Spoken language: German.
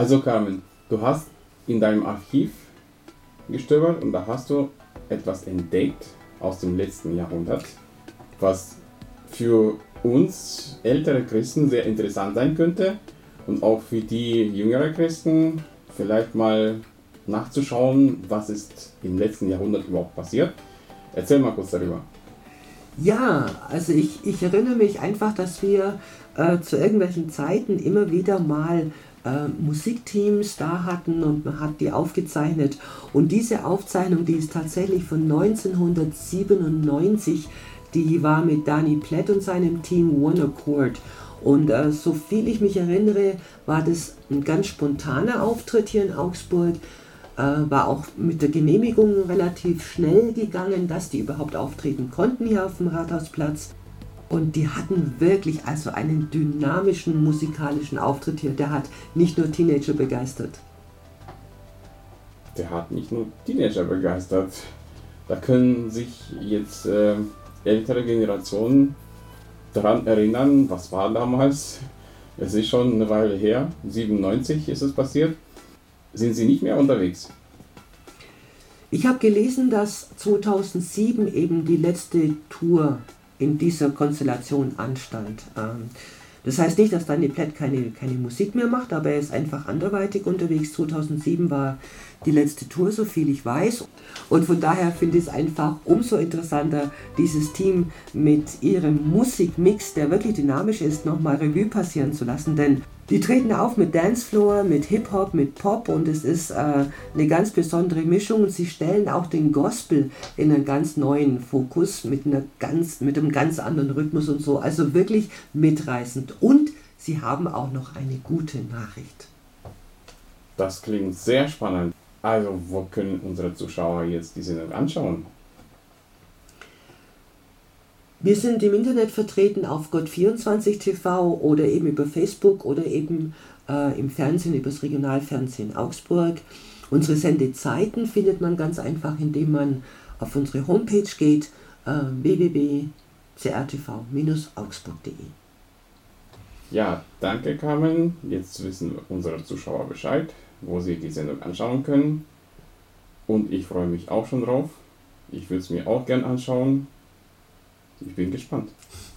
Also Carmen, du hast in deinem Archiv gestöbert und da hast du etwas entdeckt aus dem letzten Jahrhundert, was für uns ältere Christen sehr interessant sein könnte und auch für die jüngeren Christen vielleicht mal nachzuschauen, was ist im letzten Jahrhundert überhaupt passiert. Erzähl mal kurz darüber. Ja, also ich, ich erinnere mich einfach, dass wir äh, zu irgendwelchen Zeiten immer wieder mal äh, Musikteams da hatten und man hat die aufgezeichnet. Und diese Aufzeichnung, die ist tatsächlich von 1997, die war mit Danny Platt und seinem Team One Accord. Und äh, so viel ich mich erinnere, war das ein ganz spontaner Auftritt hier in Augsburg. Äh, war auch mit der Genehmigung relativ schnell gegangen, dass die überhaupt auftreten konnten hier auf dem Rathausplatz. Und die hatten wirklich also einen dynamischen musikalischen Auftritt hier. Der hat nicht nur Teenager begeistert. Der hat nicht nur Teenager begeistert. Da können sich jetzt äh, ältere Generationen daran erinnern, was war damals. Es ist schon eine Weile her, 97 ist es passiert. Sind Sie nicht mehr unterwegs? Ich habe gelesen, dass 2007 eben die letzte Tour in dieser Konstellation anstand. Ähm, das heißt nicht, dass Danny Platt keine, keine Musik mehr macht, aber er ist einfach anderweitig unterwegs. 2007 war die letzte Tour, so viel ich weiß. Und von daher finde ich es einfach umso interessanter, dieses Team mit ihrem Musikmix, der wirklich dynamisch ist, nochmal Revue passieren zu lassen. Denn die treten auf mit Dancefloor, mit Hip-Hop, mit Pop und es ist äh, eine ganz besondere Mischung und sie stellen auch den Gospel in einen ganz neuen Fokus mit, einer ganz, mit einem ganz anderen Rhythmus und so. Also wirklich mitreißend. Und sie haben auch noch eine gute Nachricht. Das klingt sehr spannend. Also, wo können unsere Zuschauer jetzt die Sendung anschauen? Wir sind im Internet vertreten auf Gott24 TV oder eben über Facebook oder eben äh, im Fernsehen über das Regionalfernsehen Augsburg. Unsere Sendezeiten findet man ganz einfach, indem man auf unsere Homepage geht, äh, www.crtv-augsburg.de. Ja, danke Carmen. Jetzt wissen unsere Zuschauer Bescheid, wo sie die Sendung anschauen können. Und ich freue mich auch schon drauf. Ich würde es mir auch gern anschauen. Ich bin gespannt.